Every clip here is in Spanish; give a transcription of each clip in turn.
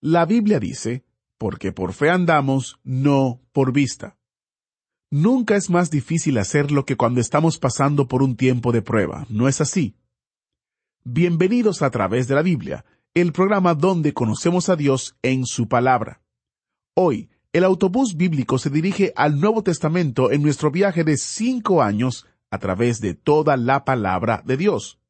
La Biblia dice, porque por fe andamos, no por vista. Nunca es más difícil hacerlo que cuando estamos pasando por un tiempo de prueba, ¿no es así? Bienvenidos a través de la Biblia, el programa donde conocemos a Dios en su palabra. Hoy, el autobús bíblico se dirige al Nuevo Testamento en nuestro viaje de cinco años a través de toda la palabra de Dios.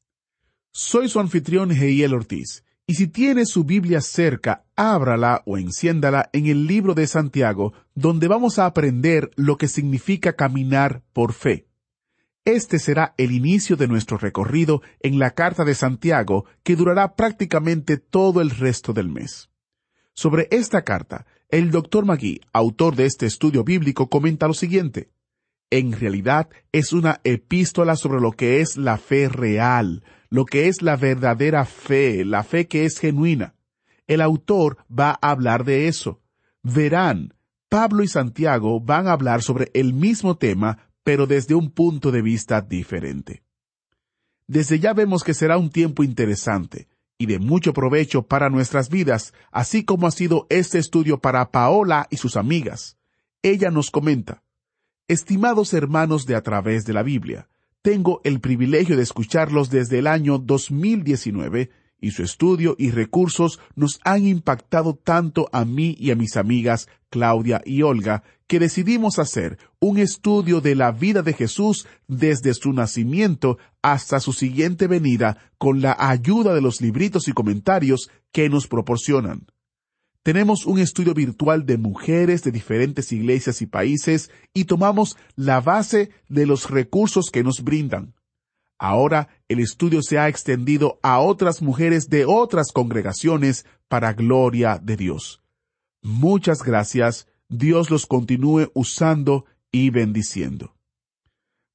Soy su anfitrión Heiel Ortiz, y si tiene su Biblia cerca, ábrala o enciéndala en el libro de Santiago, donde vamos a aprender lo que significa caminar por fe. Este será el inicio de nuestro recorrido en la carta de Santiago, que durará prácticamente todo el resto del mes. Sobre esta carta, el doctor Magui, autor de este estudio bíblico, comenta lo siguiente. En realidad es una epístola sobre lo que es la fe real, lo que es la verdadera fe, la fe que es genuina. El autor va a hablar de eso. Verán, Pablo y Santiago van a hablar sobre el mismo tema, pero desde un punto de vista diferente. Desde ya vemos que será un tiempo interesante y de mucho provecho para nuestras vidas, así como ha sido este estudio para Paola y sus amigas. Ella nos comenta, Estimados hermanos de a través de la Biblia, tengo el privilegio de escucharlos desde el año 2019 y su estudio y recursos nos han impactado tanto a mí y a mis amigas Claudia y Olga que decidimos hacer un estudio de la vida de Jesús desde su nacimiento hasta su siguiente venida con la ayuda de los libritos y comentarios que nos proporcionan. Tenemos un estudio virtual de mujeres de diferentes iglesias y países y tomamos la base de los recursos que nos brindan. Ahora el estudio se ha extendido a otras mujeres de otras congregaciones para gloria de Dios. Muchas gracias, Dios los continúe usando y bendiciendo.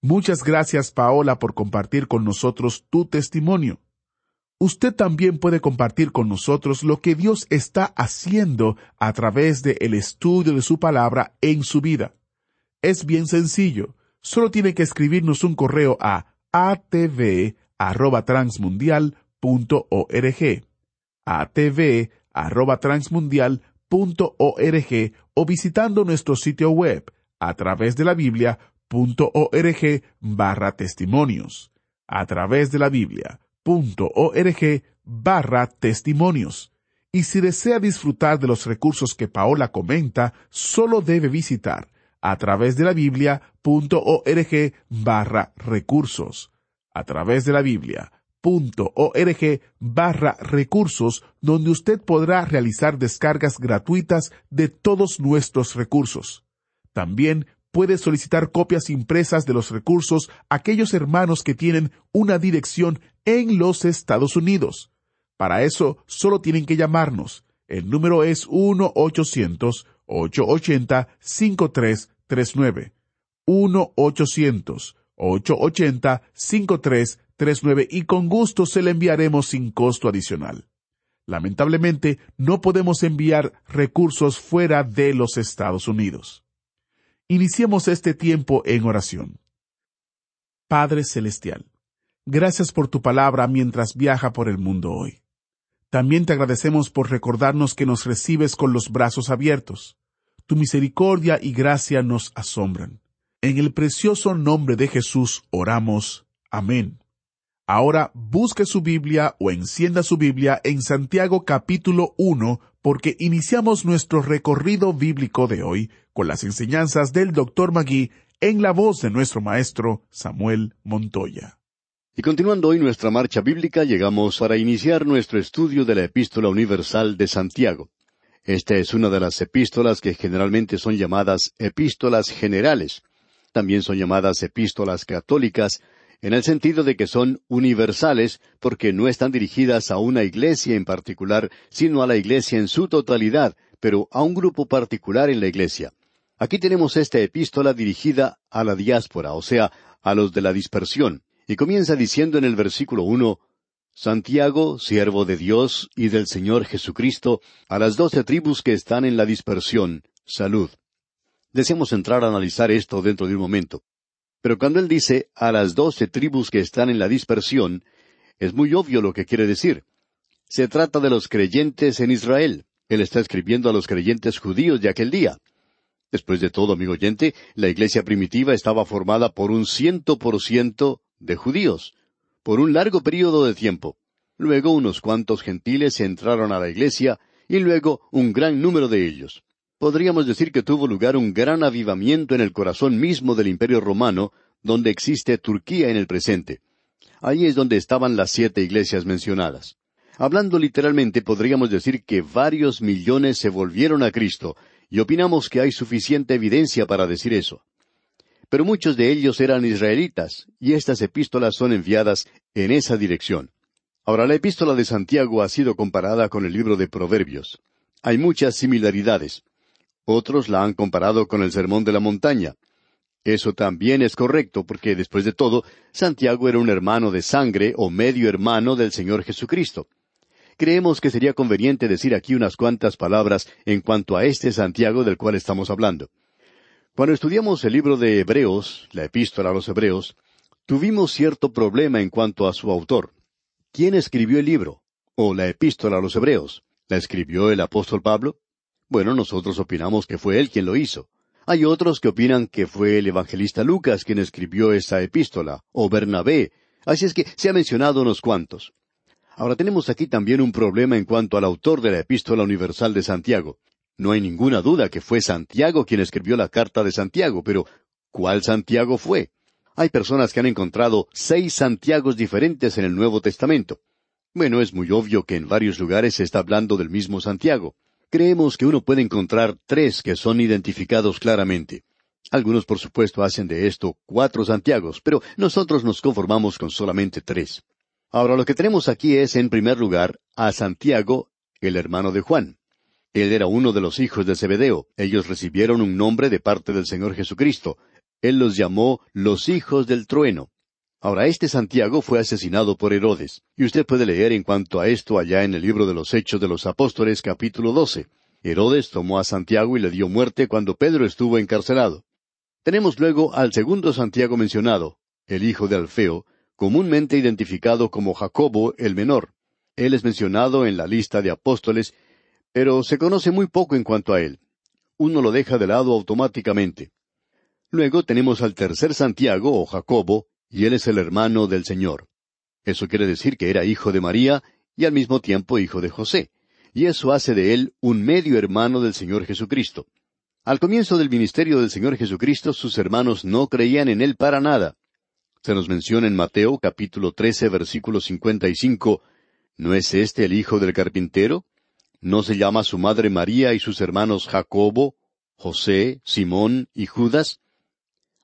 Muchas gracias Paola por compartir con nosotros tu testimonio. Usted también puede compartir con nosotros lo que Dios está haciendo a través del el estudio de su palabra en su vida. Es bien sencillo. Solo tiene que escribirnos un correo a atv@transmundial.org, atv@transmundial.org o visitando nuestro sitio web a través de la biblia.org barra testimonios. A través de la biblia.org barra testimonios. Y si desea disfrutar de los recursos que Paola comenta, solo debe visitar a través de la biblia.org barra recursos. A través de la biblia.org barra recursos, donde usted podrá realizar descargas gratuitas de todos nuestros recursos. También puede solicitar copias impresas de los recursos a aquellos hermanos que tienen una dirección en los Estados Unidos. Para eso, solo tienen que llamarnos. El número es 1-800-880-53 39 1-800-880-5339 y con gusto se le enviaremos sin costo adicional. Lamentablemente, no podemos enviar recursos fuera de los Estados Unidos. Iniciemos este tiempo en oración. Padre Celestial, gracias por tu palabra mientras viaja por el mundo hoy. También te agradecemos por recordarnos que nos recibes con los brazos abiertos tu misericordia y gracia nos asombran. En el precioso nombre de Jesús oramos. Amén. Ahora busque su Biblia o encienda su Biblia en Santiago capítulo 1 porque iniciamos nuestro recorrido bíblico de hoy con las enseñanzas del Dr. Magui en la voz de nuestro maestro Samuel Montoya. Y continuando hoy nuestra marcha bíblica, llegamos para iniciar nuestro estudio de la Epístola Universal de Santiago. Esta es una de las epístolas que generalmente son llamadas epístolas generales. También son llamadas epístolas católicas, en el sentido de que son universales porque no están dirigidas a una iglesia en particular, sino a la iglesia en su totalidad, pero a un grupo particular en la iglesia. Aquí tenemos esta epístola dirigida a la diáspora, o sea, a los de la dispersión, y comienza diciendo en el versículo uno Santiago, siervo de Dios y del Señor Jesucristo, a las doce tribus que están en la dispersión, salud. Deseamos entrar a analizar esto dentro de un momento. Pero cuando él dice a las doce tribus que están en la dispersión, es muy obvio lo que quiere decir. Se trata de los creyentes en Israel. Él está escribiendo a los creyentes judíos de aquel día. Después de todo, amigo oyente, la iglesia primitiva estaba formada por un ciento por ciento de judíos, por un largo período de tiempo. Luego unos cuantos gentiles entraron a la iglesia, y luego un gran número de ellos podríamos decir que tuvo lugar un gran avivamiento en el corazón mismo del Imperio romano, donde existe Turquía en el presente. Allí es donde estaban las siete iglesias mencionadas. Hablando literalmente, podríamos decir que varios millones se volvieron a Cristo, y opinamos que hay suficiente evidencia para decir eso. Pero muchos de ellos eran israelitas, y estas epístolas son enviadas en esa dirección. Ahora, la epístola de Santiago ha sido comparada con el libro de Proverbios. Hay muchas similaridades. Otros la han comparado con el Sermón de la Montaña. Eso también es correcto, porque después de todo, Santiago era un hermano de sangre o medio hermano del Señor Jesucristo. Creemos que sería conveniente decir aquí unas cuantas palabras en cuanto a este Santiago del cual estamos hablando. Cuando estudiamos el libro de Hebreos, la epístola a los Hebreos, tuvimos cierto problema en cuanto a su autor. ¿Quién escribió el libro? ¿O la epístola a los Hebreos? ¿La escribió el apóstol Pablo? Bueno, nosotros opinamos que fue él quien lo hizo. Hay otros que opinan que fue el evangelista Lucas quien escribió esa epístola, o Bernabé, así es que se ha mencionado unos cuantos. Ahora tenemos aquí también un problema en cuanto al autor de la epístola universal de Santiago. No hay ninguna duda que fue Santiago quien escribió la carta de Santiago, pero ¿cuál Santiago fue? Hay personas que han encontrado seis Santiagos diferentes en el Nuevo Testamento. Bueno, es muy obvio que en varios lugares se está hablando del mismo Santiago. Creemos que uno puede encontrar tres que son identificados claramente. Algunos, por supuesto, hacen de esto cuatro Santiagos, pero nosotros nos conformamos con solamente tres. Ahora lo que tenemos aquí es, en primer lugar, a Santiago, el hermano de Juan. Él era uno de los hijos de Zebedeo. Ellos recibieron un nombre de parte del Señor Jesucristo. Él los llamó los hijos del trueno. Ahora, este Santiago fue asesinado por Herodes, y usted puede leer en cuanto a esto allá en el libro de los Hechos de los Apóstoles capítulo 12. Herodes tomó a Santiago y le dio muerte cuando Pedro estuvo encarcelado. Tenemos luego al segundo Santiago mencionado, el hijo de Alfeo, comúnmente identificado como Jacobo el menor. Él es mencionado en la lista de apóstoles, pero se conoce muy poco en cuanto a él. Uno lo deja de lado automáticamente. Luego tenemos al tercer Santiago o Jacobo, y él es el hermano del Señor. Eso quiere decir que era hijo de María y al mismo tiempo hijo de José, y eso hace de él un medio hermano del Señor Jesucristo. Al comienzo del ministerio del Señor Jesucristo, sus hermanos no creían en él para nada. Se nos menciona en Mateo capítulo 13 versículo 55, ¿no es este el hijo del carpintero? ¿No se llama su madre María y sus hermanos Jacobo, José, Simón y Judas?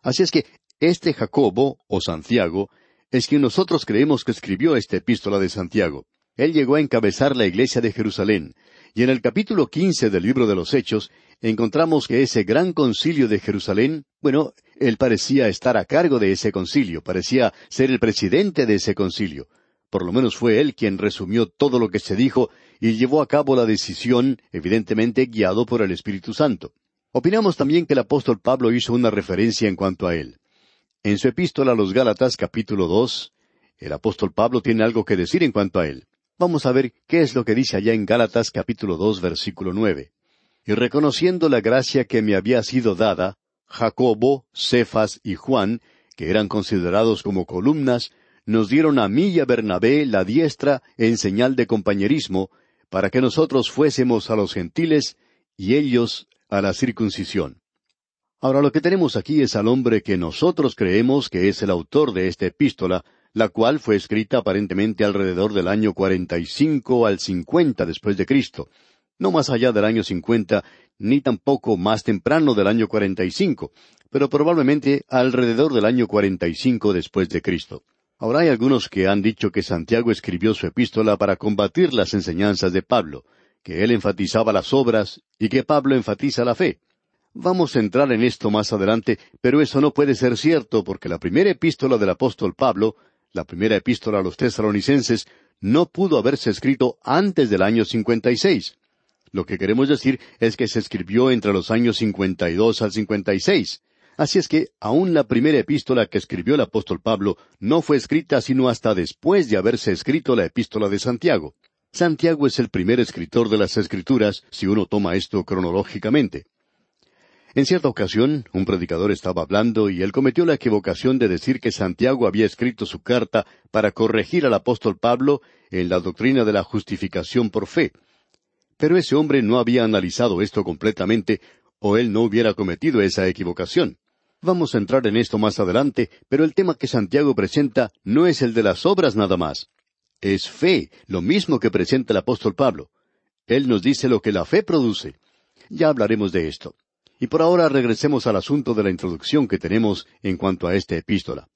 Así es que este Jacobo, o Santiago, es quien nosotros creemos que escribió esta epístola de Santiago. Él llegó a encabezar la iglesia de Jerusalén, y en el capítulo quince del libro de los Hechos encontramos que ese gran concilio de Jerusalén, bueno, él parecía estar a cargo de ese concilio, parecía ser el presidente de ese concilio. Por lo menos fue él quien resumió todo lo que se dijo y llevó a cabo la decisión, evidentemente guiado por el Espíritu Santo. Opinamos también que el apóstol Pablo hizo una referencia en cuanto a él. En su epístola a los Gálatas capítulo dos, el apóstol Pablo tiene algo que decir en cuanto a él. Vamos a ver qué es lo que dice allá en Gálatas capítulo dos versículo nueve. Y reconociendo la gracia que me había sido dada, Jacobo, Cefas y Juan, que eran considerados como columnas, nos dieron a mí y a Bernabé la diestra en señal de compañerismo, para que nosotros fuésemos a los gentiles y ellos a la circuncisión. Ahora lo que tenemos aquí es al hombre que nosotros creemos que es el autor de esta epístola, la cual fue escrita aparentemente alrededor del año cuarenta y cinco al cincuenta después de Cristo. no más allá del año 50, ni tampoco más temprano del año 45, pero probablemente alrededor del año 45 después de Cristo. Ahora hay algunos que han dicho que Santiago escribió su epístola para combatir las enseñanzas de Pablo, que él enfatizaba las obras y que Pablo enfatiza la fe. Vamos a entrar en esto más adelante, pero eso no puede ser cierto porque la primera epístola del apóstol Pablo, la primera epístola a los tesalonicenses, no pudo haberse escrito antes del año 56. Lo que queremos decir es que se escribió entre los años 52 al 56. Así es que aún la primera epístola que escribió el apóstol Pablo no fue escrita sino hasta después de haberse escrito la epístola de Santiago. Santiago es el primer escritor de las Escrituras, si uno toma esto cronológicamente. En cierta ocasión, un predicador estaba hablando y él cometió la equivocación de decir que Santiago había escrito su carta para corregir al apóstol Pablo en la doctrina de la justificación por fe. Pero ese hombre no había analizado esto completamente, o él no hubiera cometido esa equivocación. Vamos a entrar en esto más adelante, pero el tema que Santiago presenta no es el de las obras nada más. Es fe, lo mismo que presenta el apóstol Pablo. Él nos dice lo que la fe produce. Ya hablaremos de esto. Y por ahora regresemos al asunto de la introducción que tenemos en cuanto a esta epístola.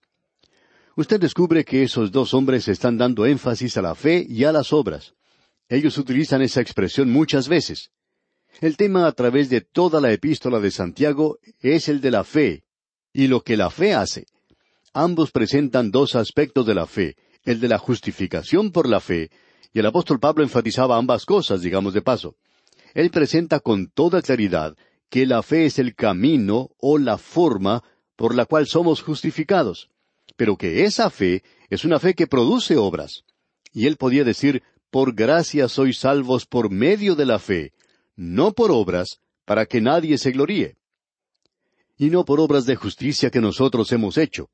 Usted descubre que esos dos hombres están dando énfasis a la fe y a las obras. Ellos utilizan esa expresión muchas veces. El tema a través de toda la epístola de Santiago es el de la fe, y lo que la fe hace. Ambos presentan dos aspectos de la fe, el de la justificación por la fe, y el apóstol Pablo enfatizaba ambas cosas, digamos de paso. Él presenta con toda claridad que la fe es el camino o la forma por la cual somos justificados, pero que esa fe es una fe que produce obras. Y él podía decir, por gracia sois salvos por medio de la fe, no por obras, para que nadie se gloríe y no por obras de justicia que nosotros hemos hecho.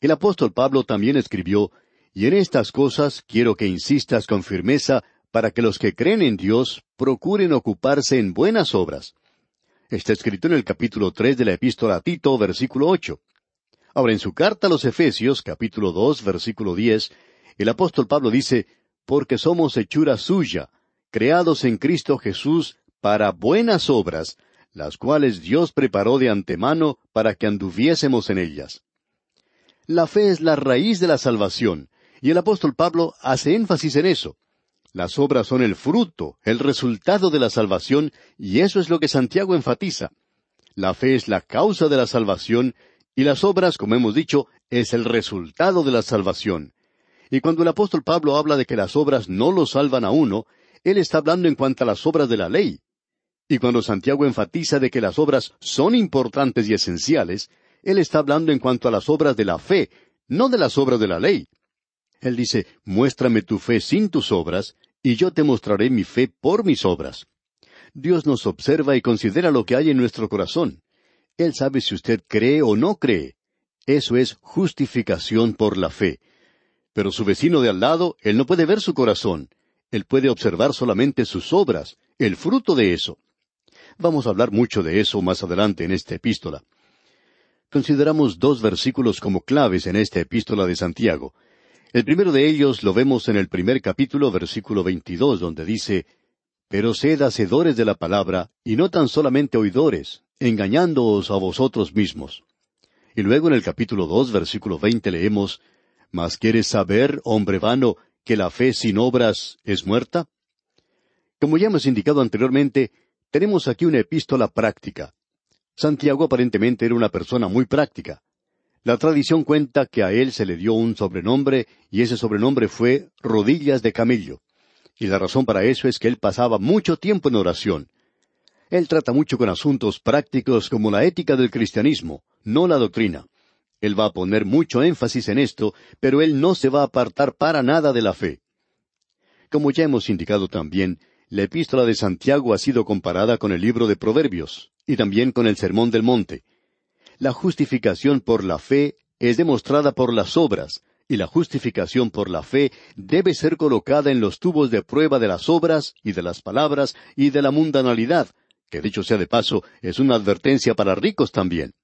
El apóstol Pablo también escribió, y en estas cosas quiero que insistas con firmeza para que los que creen en Dios procuren ocuparse en buenas obras. Está escrito en el capítulo tres de la epístola a Tito, versículo ocho. Ahora, en su carta a los Efesios, capítulo dos, versículo diez, el apóstol Pablo dice, Porque somos hechura suya, creados en Cristo Jesús para buenas obras, las cuales Dios preparó de antemano para que anduviésemos en ellas. La fe es la raíz de la salvación, y el apóstol Pablo hace énfasis en eso. Las obras son el fruto, el resultado de la salvación, y eso es lo que Santiago enfatiza. La fe es la causa de la salvación, y las obras, como hemos dicho, es el resultado de la salvación. Y cuando el apóstol Pablo habla de que las obras no lo salvan a uno, él está hablando en cuanto a las obras de la ley. Y cuando Santiago enfatiza de que las obras son importantes y esenciales, él está hablando en cuanto a las obras de la fe, no de las obras de la ley. Él dice, muéstrame tu fe sin tus obras, y yo te mostraré mi fe por mis obras. Dios nos observa y considera lo que hay en nuestro corazón. Él sabe si usted cree o no cree. Eso es justificación por la fe. Pero su vecino de al lado, él no puede ver su corazón. Él puede observar solamente sus obras, el fruto de eso. Vamos a hablar mucho de eso más adelante en esta epístola. Consideramos dos versículos como claves en esta epístola de Santiago. El primero de ellos lo vemos en el primer capítulo, versículo 22, donde dice, Pero sed hacedores de la palabra, y no tan solamente oidores, engañándoos a vosotros mismos. Y luego en el capítulo dos, versículo veinte leemos, Mas quieres saber, hombre vano, que la fe sin obras es muerta? Como ya hemos indicado anteriormente, tenemos aquí una epístola práctica. Santiago aparentemente era una persona muy práctica. La tradición cuenta que a él se le dio un sobrenombre y ese sobrenombre fue rodillas de camello. Y la razón para eso es que él pasaba mucho tiempo en oración. Él trata mucho con asuntos prácticos como la ética del cristianismo, no la doctrina. Él va a poner mucho énfasis en esto, pero él no se va a apartar para nada de la fe. Como ya hemos indicado también, la epístola de Santiago ha sido comparada con el libro de Proverbios y también con el Sermón del Monte. La justificación por la fe es demostrada por las obras, y la justificación por la fe debe ser colocada en los tubos de prueba de las obras y de las palabras y de la mundanalidad, que dicho sea de paso, es una advertencia para ricos también.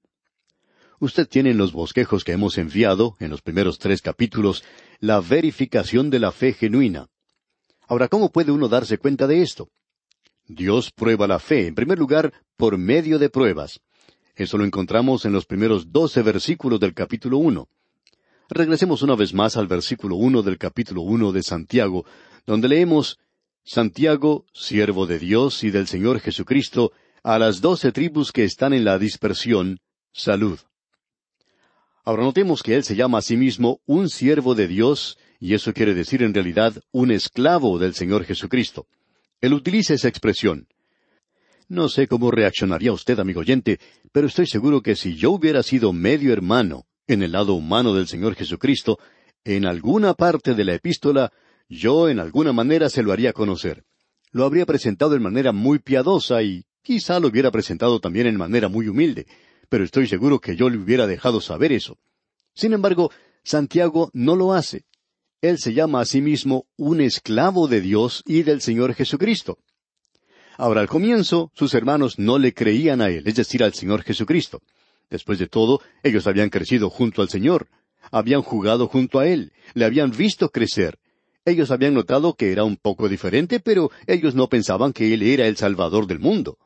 Usted tiene en los bosquejos que hemos enviado, en los primeros tres capítulos, la verificación de la fe genuina. Ahora, ¿cómo puede uno darse cuenta de esto? Dios prueba la fe, en primer lugar, por medio de pruebas. Eso lo encontramos en los primeros doce versículos del capítulo uno. Regresemos una vez más al versículo uno del capítulo uno de Santiago, donde leemos Santiago, siervo de Dios y del Señor Jesucristo, a las doce tribus que están en la dispersión, salud. Ahora notemos que él se llama a sí mismo un siervo de Dios, y eso quiere decir en realidad un esclavo del Señor Jesucristo. Él utiliza esa expresión. No sé cómo reaccionaría usted, amigo oyente, pero estoy seguro que si yo hubiera sido medio hermano en el lado humano del Señor Jesucristo, en alguna parte de la epístola, yo en alguna manera se lo haría conocer. Lo habría presentado en manera muy piadosa y quizá lo hubiera presentado también en manera muy humilde, pero estoy seguro que yo le hubiera dejado saber eso. Sin embargo, Santiago no lo hace. Él se llama a sí mismo un esclavo de Dios y del Señor Jesucristo. Ahora, al comienzo, sus hermanos no le creían a él, es decir, al Señor Jesucristo. Después de todo, ellos habían crecido junto al Señor, habían jugado junto a Él, le habían visto crecer. Ellos habían notado que era un poco diferente, pero ellos no pensaban que Él era el Salvador del mundo.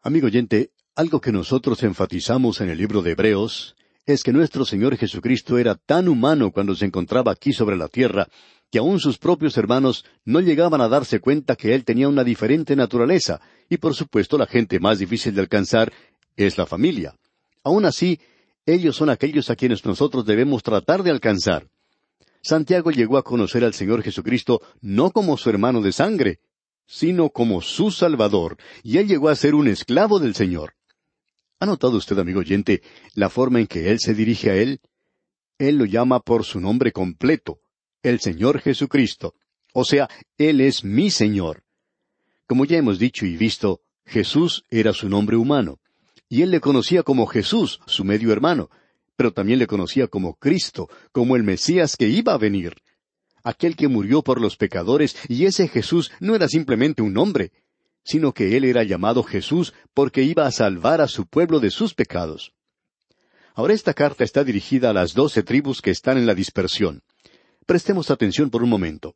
Amigo oyente, algo que nosotros enfatizamos en el libro de Hebreos es que nuestro Señor Jesucristo era tan humano cuando se encontraba aquí sobre la tierra, que aun sus propios hermanos no llegaban a darse cuenta que Él tenía una diferente naturaleza, y por supuesto la gente más difícil de alcanzar es la familia. Aun así, ellos son aquellos a quienes nosotros debemos tratar de alcanzar. Santiago llegó a conocer al Señor Jesucristo no como su hermano de sangre, sino como su Salvador, y él llegó a ser un esclavo del Señor. ¿Ha notado usted, amigo oyente, la forma en que Él se dirige a Él? Él lo llama por su nombre completo, el Señor Jesucristo. O sea, Él es mi Señor. Como ya hemos dicho y visto, Jesús era su nombre humano, y Él le conocía como Jesús, su medio hermano, pero también le conocía como Cristo, como el Mesías que iba a venir. Aquel que murió por los pecadores, y ese Jesús no era simplemente un hombre, sino que él era llamado Jesús porque iba a salvar a su pueblo de sus pecados. Ahora esta carta está dirigida a las doce tribus que están en la dispersión. Prestemos atención por un momento.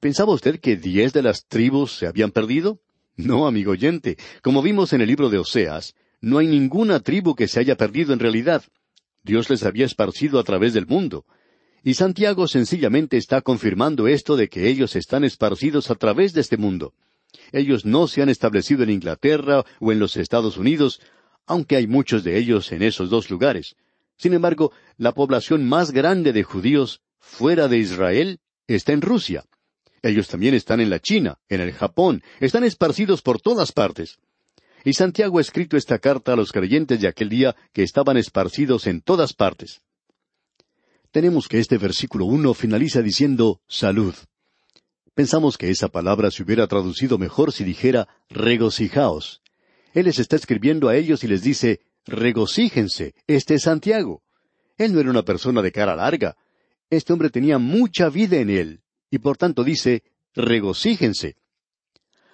¿Pensaba usted que diez de las tribus se habían perdido? No, amigo oyente. Como vimos en el libro de Oseas, no hay ninguna tribu que se haya perdido en realidad. Dios les había esparcido a través del mundo. Y Santiago sencillamente está confirmando esto de que ellos están esparcidos a través de este mundo. Ellos no se han establecido en Inglaterra o en los Estados Unidos, aunque hay muchos de ellos en esos dos lugares. Sin embargo, la población más grande de judíos fuera de Israel está en Rusia. Ellos también están en la China, en el Japón, están esparcidos por todas partes. Y Santiago ha escrito esta carta a los creyentes de aquel día que estaban esparcidos en todas partes. Tenemos que este versículo uno finaliza diciendo salud. Pensamos que esa palabra se hubiera traducido mejor si dijera regocijaos. Él les está escribiendo a ellos y les dice regocíjense, este es Santiago. Él no era una persona de cara larga. Este hombre tenía mucha vida en él, y por tanto dice regocíjense.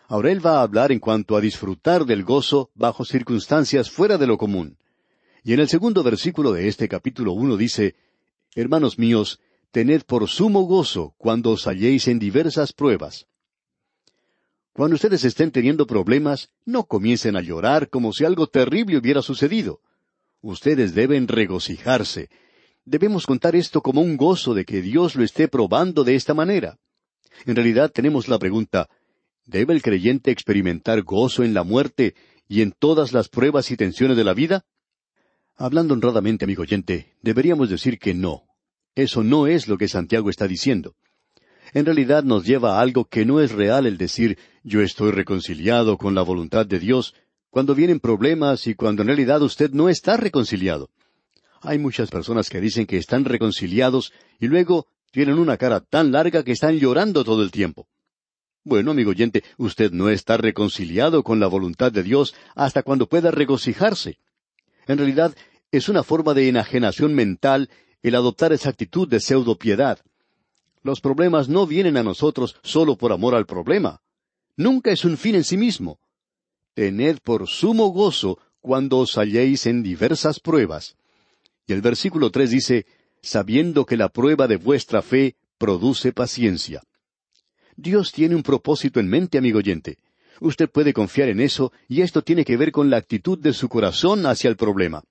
Ahora él va a hablar en cuanto a disfrutar del gozo bajo circunstancias fuera de lo común. Y en el segundo versículo de este capítulo uno dice Hermanos míos, tened por sumo gozo cuando os halléis en diversas pruebas. Cuando ustedes estén teniendo problemas, no comiencen a llorar como si algo terrible hubiera sucedido. Ustedes deben regocijarse. Debemos contar esto como un gozo de que Dios lo esté probando de esta manera. En realidad tenemos la pregunta, ¿debe el creyente experimentar gozo en la muerte y en todas las pruebas y tensiones de la vida? Hablando honradamente, amigo oyente, deberíamos decir que no. Eso no es lo que Santiago está diciendo. En realidad nos lleva a algo que no es real el decir yo estoy reconciliado con la voluntad de Dios cuando vienen problemas y cuando en realidad usted no está reconciliado. Hay muchas personas que dicen que están reconciliados y luego tienen una cara tan larga que están llorando todo el tiempo. Bueno, amigo oyente, usted no está reconciliado con la voluntad de Dios hasta cuando pueda regocijarse. En realidad, es una forma de enajenación mental el adoptar esa actitud de pseudo-piedad. Los problemas no vienen a nosotros solo por amor al problema. Nunca es un fin en sí mismo. Tened por sumo gozo cuando os halléis en diversas pruebas. Y el versículo tres dice, sabiendo que la prueba de vuestra fe produce paciencia. Dios tiene un propósito en mente, amigo oyente. Usted puede confiar en eso y esto tiene que ver con la actitud de su corazón hacia el problema.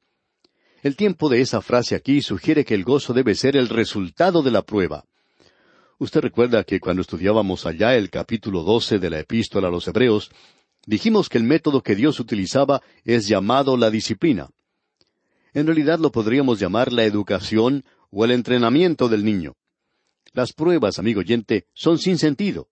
El tiempo de esa frase aquí sugiere que el gozo debe ser el resultado de la prueba. Usted recuerda que cuando estudiábamos allá el capítulo doce de la epístola a los Hebreos, dijimos que el método que Dios utilizaba es llamado la disciplina. En realidad lo podríamos llamar la educación o el entrenamiento del niño. Las pruebas, amigo oyente, son sin sentido.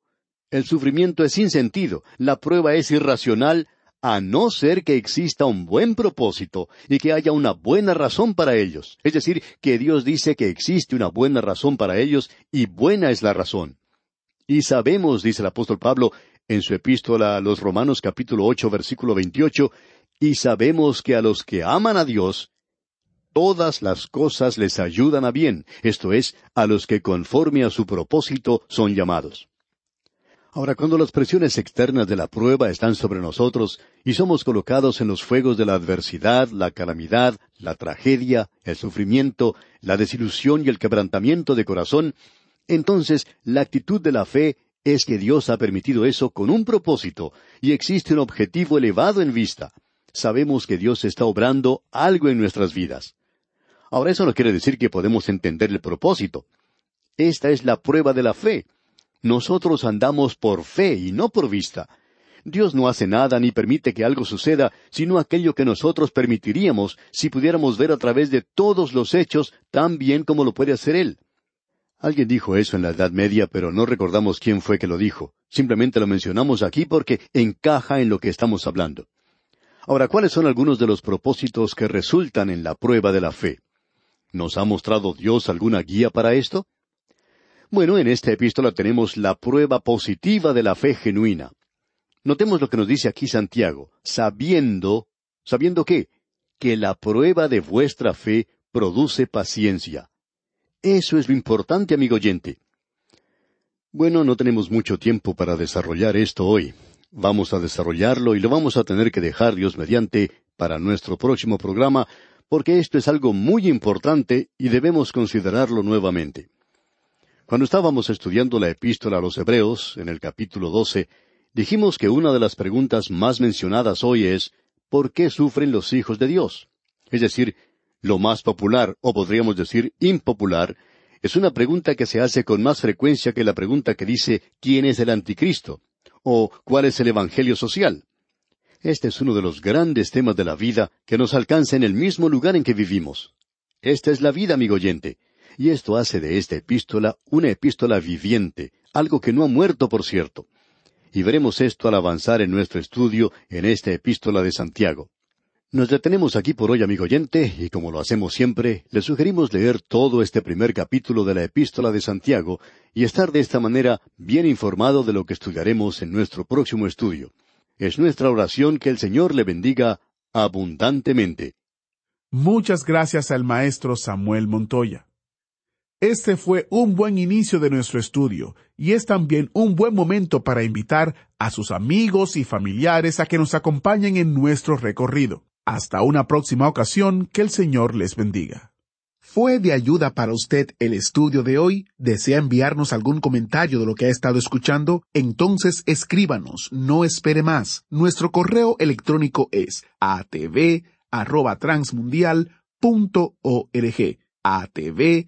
El sufrimiento es sin sentido, la prueba es irracional, a no ser que exista un buen propósito y que haya una buena razón para ellos. Es decir, que Dios dice que existe una buena razón para ellos y buena es la razón. Y sabemos, dice el apóstol Pablo en su epístola a los Romanos capítulo ocho versículo veintiocho, y sabemos que a los que aman a Dios, todas las cosas les ayudan a bien, esto es, a los que conforme a su propósito son llamados. Ahora, cuando las presiones externas de la prueba están sobre nosotros y somos colocados en los fuegos de la adversidad, la calamidad, la tragedia, el sufrimiento, la desilusión y el quebrantamiento de corazón, entonces la actitud de la fe es que Dios ha permitido eso con un propósito y existe un objetivo elevado en vista. Sabemos que Dios está obrando algo en nuestras vidas. Ahora eso no quiere decir que podemos entender el propósito. Esta es la prueba de la fe. Nosotros andamos por fe y no por vista. Dios no hace nada ni permite que algo suceda, sino aquello que nosotros permitiríamos si pudiéramos ver a través de todos los hechos tan bien como lo puede hacer Él. Alguien dijo eso en la Edad Media, pero no recordamos quién fue que lo dijo. Simplemente lo mencionamos aquí porque encaja en lo que estamos hablando. Ahora, ¿cuáles son algunos de los propósitos que resultan en la prueba de la fe? ¿Nos ha mostrado Dios alguna guía para esto? Bueno, en esta epístola tenemos la prueba positiva de la fe genuina. Notemos lo que nos dice aquí Santiago, sabiendo, ¿sabiendo qué? Que la prueba de vuestra fe produce paciencia. Eso es lo importante, amigo oyente. Bueno, no tenemos mucho tiempo para desarrollar esto hoy. Vamos a desarrollarlo y lo vamos a tener que dejar Dios mediante para nuestro próximo programa, porque esto es algo muy importante y debemos considerarlo nuevamente. Cuando estábamos estudiando la epístola a los Hebreos, en el capítulo doce, dijimos que una de las preguntas más mencionadas hoy es ¿por qué sufren los hijos de Dios? Es decir, lo más popular, o podríamos decir impopular, es una pregunta que se hace con más frecuencia que la pregunta que dice ¿quién es el anticristo? o ¿cuál es el Evangelio social? Este es uno de los grandes temas de la vida que nos alcanza en el mismo lugar en que vivimos. Esta es la vida, amigo oyente. Y esto hace de esta epístola una epístola viviente, algo que no ha muerto, por cierto. Y veremos esto al avanzar en nuestro estudio en esta epístola de Santiago. Nos detenemos aquí por hoy, amigo oyente, y como lo hacemos siempre, le sugerimos leer todo este primer capítulo de la epístola de Santiago y estar de esta manera bien informado de lo que estudiaremos en nuestro próximo estudio. Es nuestra oración que el Señor le bendiga abundantemente. Muchas gracias al maestro Samuel Montoya. Este fue un buen inicio de nuestro estudio y es también un buen momento para invitar a sus amigos y familiares a que nos acompañen en nuestro recorrido. Hasta una próxima ocasión, que el Señor les bendiga. ¿Fue de ayuda para usted el estudio de hoy? ¿Desea enviarnos algún comentario de lo que ha estado escuchando? Entonces escríbanos, no espere más. Nuestro correo electrónico es atv@transmundial.org. atv